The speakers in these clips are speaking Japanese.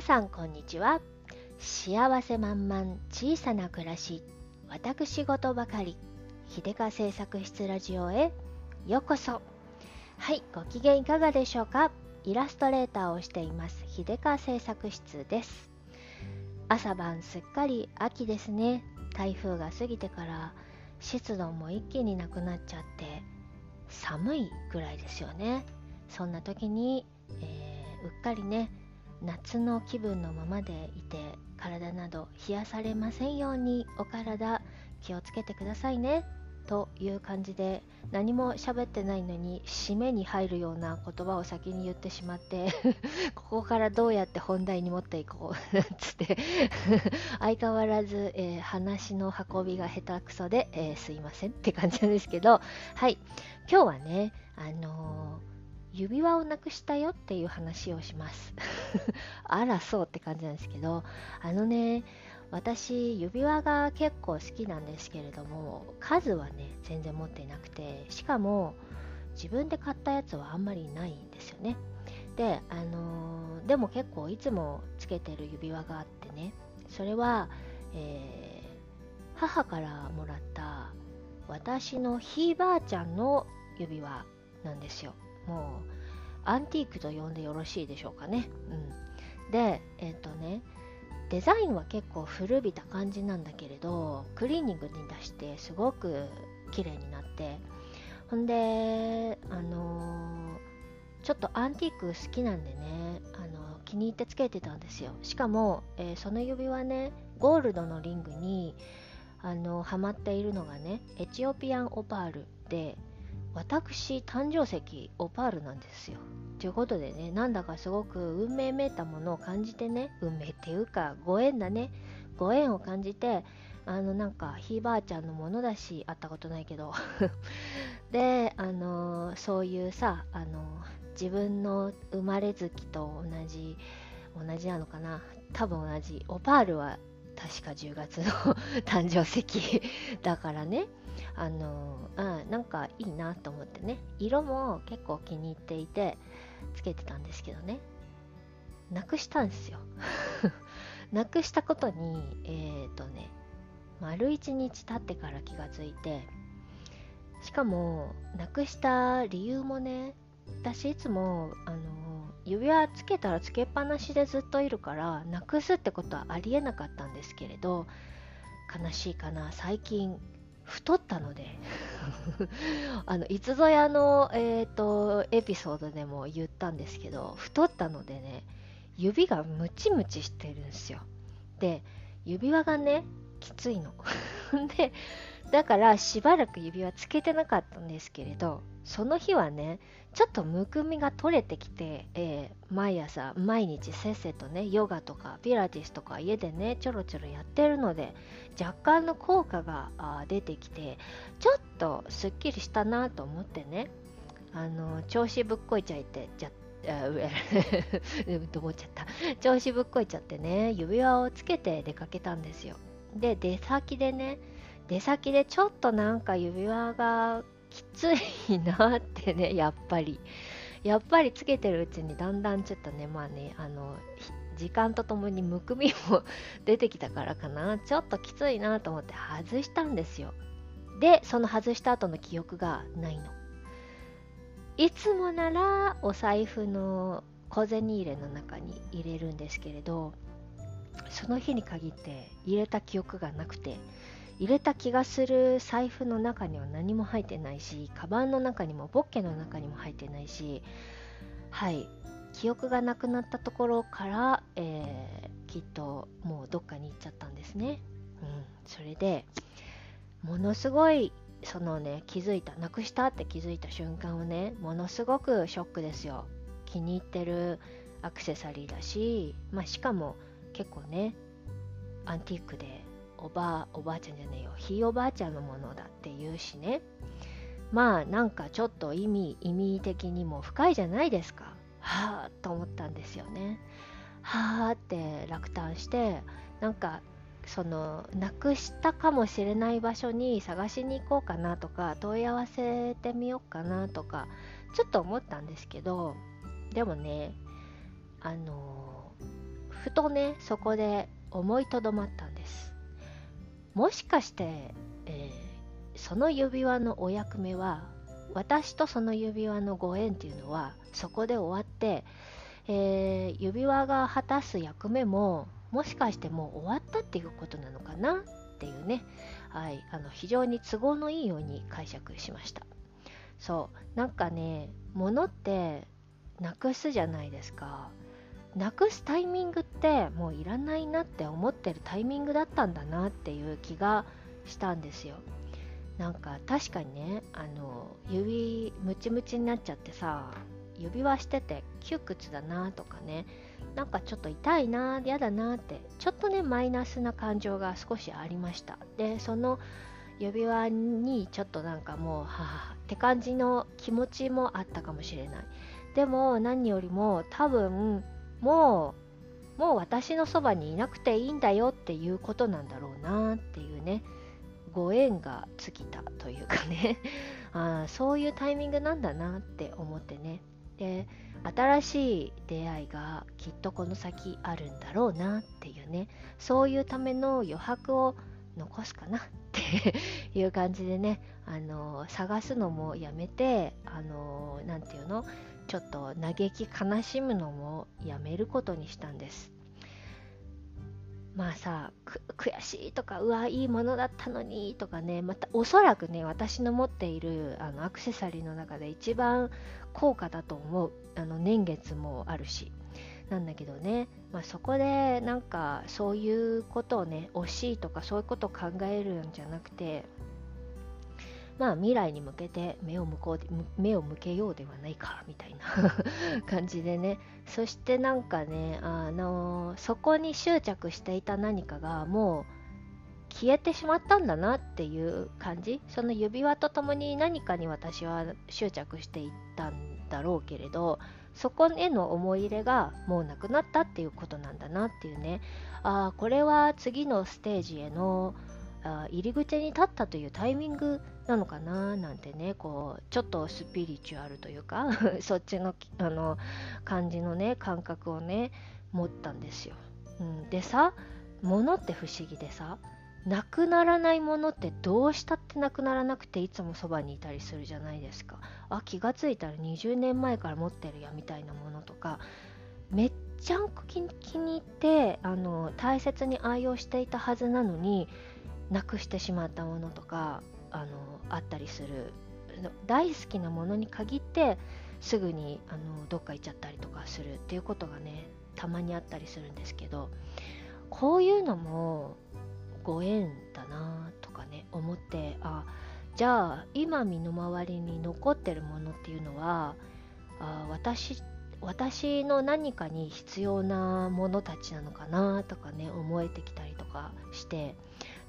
皆さんこんにちは。幸せ満々小さな暮らし私事ばかり秀香製作室ラジオへようこそ。はいご機嫌いかがでしょうか？イラストレーターをしています秀香製作室です。朝晩すっかり秋ですね。台風が過ぎてから湿度も一気になくなっちゃって寒いぐらいですよね。そんな時に、えー、うっかりね夏の気分のままでいて体など冷やされませんようにお体気をつけてくださいねという感じで何も喋ってないのに締めに入るような言葉を先に言ってしまって ここからどうやって本題に持っていこうつって。相変わらず、えー、話の運びが下手くそで、えー、すいませんって感じなんですけど。はい。今日はねあのー指輪をなくしたよっていう話をします。あらそうって感じなんですけどあのね私指輪が結構好きなんですけれども数はね全然持っていなくてしかも自分で買ったやつはあんまりないんですよね。であのー、でも結構いつもつけてる指輪があってねそれは、えー、母からもらった私のひいばあちゃんの指輪なんですよ。もうアンティークと呼んでよろしいでしょうかね。うん、でえっ、ー、とねデザインは結構古びた感じなんだけれどクリーニングに出してすごく綺麗になって。ほんであのー、ちょっとアンティーク好きなんでね、あのー、気に入ってつけてたんですよ。しかも、え、その指輪ねゴールドのリングにあのハマっているのがねエチオピアンオパールで私誕生石オパールなんですよ。ということでねなんだかすごく運命めいたものを感じてね運命っていうかご縁だね。ご縁を感じてあのなんかひいばあちゃんのものだし会ったことないけど。であのそういうさあの自分の生まれ月と同じ同じなのかな。多分同じ。オパールは確か10月の 誕生石だからね。あのあなんかいいなと思ってね。色も結構気に入っていてつけてたんですけどね。なくしたんですよ。なくしたことにえっ、ー、とね丸一日経ってから気がついてしかもなくした理由もね私いつもあの指輪つけたらつけっぱなしでずっといるからなくすってことはありえなかったんですけれど悲しいかな最近太ったので あのいつぞやの、えーと、エピソードでも言ったんですけど太ったのでね指がムチムチしてるんですよ。で指輪がねきついの。でだからしばらく指輪つけてなかったんですけれどその日はねちょっとむくみが取れてきて、えー、毎朝毎日せっせとねヨガとかピラティスとか家でねちょろちょろやってるので若干の効果が出てきてちょっとすっきりしたなと思ってねあの調子ぶっこいちゃいてじゃと思 っちゃった？調子ぶっこいちゃってね指輪をつけて出かけたんですよ。で出先でね出先でちょっとなんか指輪がきついなってね やっぱり。やっぱりつけてるうちにだんだんちょっとねまあねあの時間とともにむくみも出てきたからかな。ちょっときついなと思って外したんですよ。でその外した後の記憶がないの。いつもならお財布の小銭入れの中に入れるんですけれどその日に限って入れた記憶がなくて入れた気がする財布の中には何も入ってないしカバンの中にもポッケの中にも入ってないしはい。記憶がなくなったところから、えー、きっともうどっかに行っちゃったんですね、うん、それでものすごいそのね気づいたなくしたって気づいた瞬間をねものすごくショックですよ。気に入ってるアクセサリーだし、まあ、しかも結構ねアンティークでおばあおばあちゃんじゃねえよ。ひいおばあちゃんのものだって言うしね。まあなんかちょっと意味意味的にも深いじゃないですか。はあと思ったんですよね。はあって落胆してなんかそのなくしたかもしれない場所に探しに行こうかなとか問い合わせてみようかなとかちょっと思ったんですけどでもねあのふとねそこで思いとどまったんもしかして、えー、その指輪のお役目は私とその指輪のご縁っていうのはそこで終わって、えー、指輪が果たす役目ももしかしてもう終わったっていうことなのかなっていうね、はい、あの非常に都合のいいように解釈しました。そう。なんかね物ってなくすじゃないですか。なくすタイミングってもういらないなって思ってるタイミングだったんだなっていう気がしたんですよ。なんか確かにねあの指ムチムチになっちゃってさ指輪してて窮屈だなとかねなんかちょっと痛いな嫌だなってちょっとねマイナスな感情が少しありました。でその指輪にちょっとなんかもうははって感じの気持ちもあったかもしれない。でも何よりも多分もうもう私のそばにいなくていいんだよっていうことなんだろうなっていうねご縁が尽きたというかね。あそういうタイミングなんだなって思ってね。で新しい出会いがきっとこの先あるんだろうなっていうね。そういうための余白を残すかなっていう感じでねあの探すのもやめてあの何て言うの？ちょっと嘆き悲しむのもやめることにしたんです。まあさ悔しいとかうわいいものだったのにとかねまたおそらくね私の持っているあのアクセサリーの中で一番高価だと思うあの年月もあるし。なんだけどね、まあ、そこでなんかそういうことをね惜しいとかそういうことを考えるんじゃなくてまあ未来に向けて目を向こう目を向けようではないかみたいな 感じでね。そしてなんかねあのそこに執着していた何かがもう消えてしまったんだなっていう感じ。その指輪とともに何かに私は執着していったんだろうけれどそこへの思い入れがもうなくなったっていうことなんだなっていうね。ああこれは次のステージへのあ入り口に立ったというタイミングなのかな？なんてねこうちょっとスピリチュアルというか そっちのあの感じのね感覚をね持ったんですよ。うん、でさ物って不思議でさなくならないものってどうしたってなくならなくていつもそばにいたりするじゃないですか。あ気がついたら20年前から持ってるやみたいなものとかめっちゃ気に入ってあの大切に愛用していたはずなのになくしてしまったものとかあのあったりする。大好きなものに限ってすぐにあのどっか行っちゃったりとかするっていうことがねたまにあったりするんですけどこういうのもご縁だなとかね思ってあじゃあ今身の回りに残ってるものっていうのはあ私私の何かに必要なものたちなのかなとかね思えてきたりとかして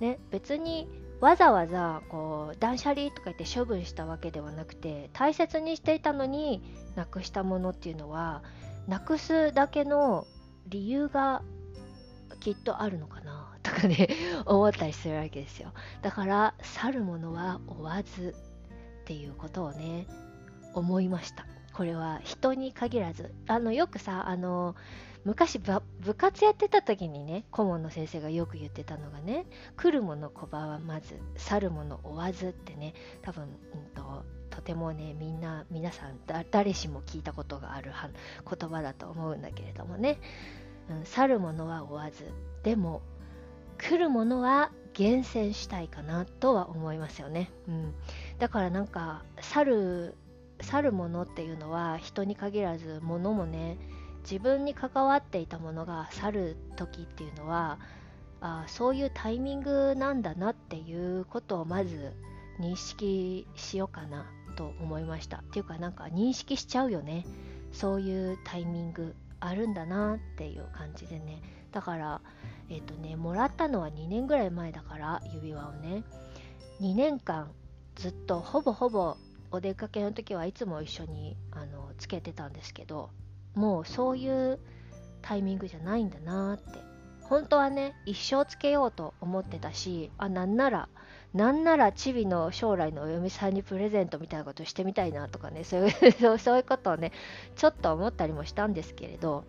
ね、別にわざわざこう断捨離とか言って処分したわけではなくて大切にしていたのになくしたものっていうのはなくすだけの理由がきっとあるのかなとかね 思ったりするわけですよ。だから去るものは追わずっていうことをね思いました。これは人に限らず。あのよくさあの昔部活やってた時にね顧問の先生がよく言ってたのがね来るもの拒はまず去るもの追わずってね多分、うんと、とてもねみんな皆さん誰しも聞いたことがある言葉だと思うんだけれどもね、うん、去るものは追わずでも来るものは厳選したいかなとは思いますよね、うん、だからなんか去る去るものっていうのは人に限らず物もね自分に関わっていたものが去る時っていうのはあそういうタイミングなんだなっていうことをまず認識しようかなと思いました。っていうかなんか認識しちゃうよね。そういうタイミングあるんだなっていう感じでね。だからえっ、ー、とねもらったのは2年ぐらい前だから指輪をね。2年間ずっとほぼほぼお出かけの時はいつも一緒にあのつけてたんですけどもうそういうタイミングじゃないんだなって。本当はね一生つけようと思ってたしあなんならなんならチビの将来のお嫁さんにプレゼントみたいなことしてみたいなとかねそういう そういうことをねちょっと思ったりもしたんですけれど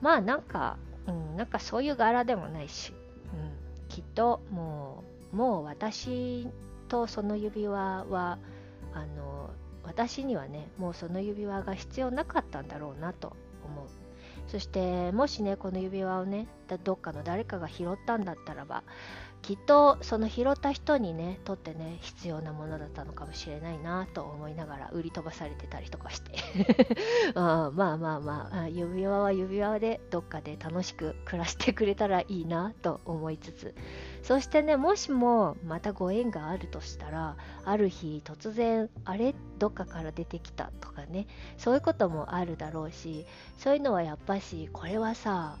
まあなんかうん、なんかそういう柄でもないし、うん、きっともうもう私とその指輪はあの私にはねもうその指輪が必要なかったんだろうなと思う。そしてもしねこの指輪をねどっかの誰かが拾ったんだったらばきっとその拾った人にねとってね必要なものだったのかもしれないなと思いながら売り飛ばされてたりとかして。あまあまあまあ指輪は指輪でどっかで楽しく暮らしてくれたらいいなと思いつつ。そしてねもしもまたご縁があるとしたらある日突然あれ？どっかから出てきたとかね。そういうこともあるだろうしそういうのはやっぱしこれはさ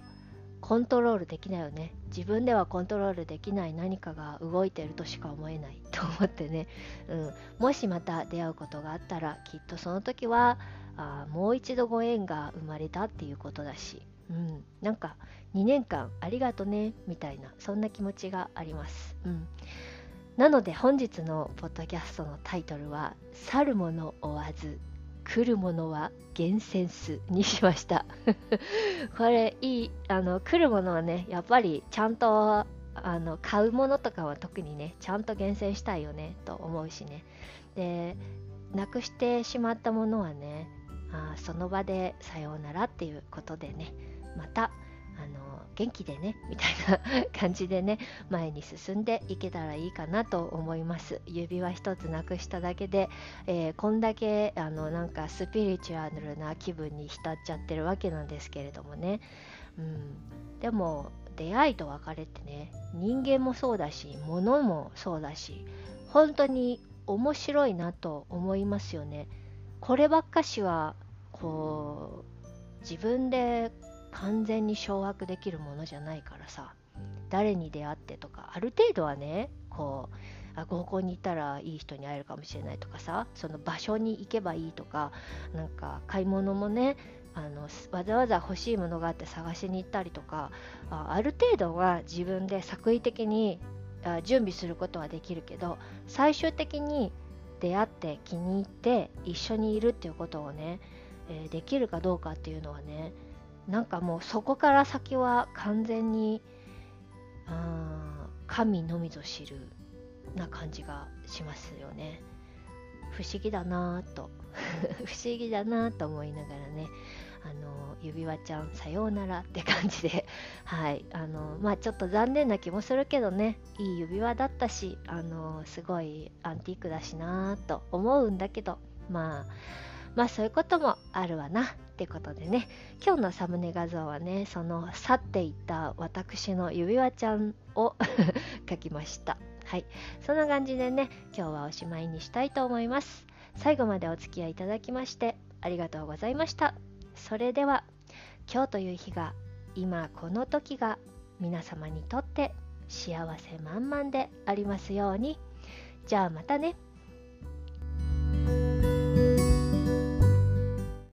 コントロールできないよね。自分ではコントロールできない何かが動いてるとしか思えないと思ってね、うん、もしまた出会うことがあったらきっとその時はあもう一度ご縁が生まれたっていうことだし、うん、なんか2年間ありがとねみたいなそんな気持ちがあります、うん、なので本日のポッドキャストのタイトルは「去る者追わず。来るものは厳選すにしました。これいいあの来るものはねやっぱりちゃんとあの買うものとかは特にねちゃんと厳選したいよねと思うしね。でなくしてしまったものはねあその場でさようならっていうことでねまた元気でねみたいな感じでね前に進んでいけたらいいかなと思います。指輪一つなくしただけで、えー、こんだけあのなんかスピリチュアルな気分に浸っちゃってるわけなんですけれどもね、うん、でも出会いと別れってね人間もそうだし物もそうだし本当に面白いなと思いますよね。こればっかしはこう自分で完全に掌握できるものじゃないからさ誰に出会ってとかある程度はねこうあ合コンに行ったらいい人に会えるかもしれないとかさその場所に行けばいいとかなんか買い物もねあのわざわざ欲しいものがあって探しに行ったりとかあある程度は自分で作為的にあ準備することはできるけど最終的に出会って気に入って一緒にいるっていうことをね、えー、できるかどうかっていうのはねなんかもうそこから先は完全にあ神のみぞ知るな感じがしますよね。不思議だなぁと。不思議だなと思いながらねあの指輪ちゃんさようならって感じで。はい。あのまあちょっと残念な気もするけどねいい指輪だったしあのすごいアンティークだしなと思うんだけどまあまあそういうこともあるわな。ってことでね今日のサムネ画像はねその去っていった私の指輪ちゃんを 描きました。はい。そんな感じでね今日はおしまいにしたいと思います。最後までお付き合いいただきましてありがとうございました。それでは今日という日が今この時が皆様にとって幸せ満々でありますように。じゃあまたね。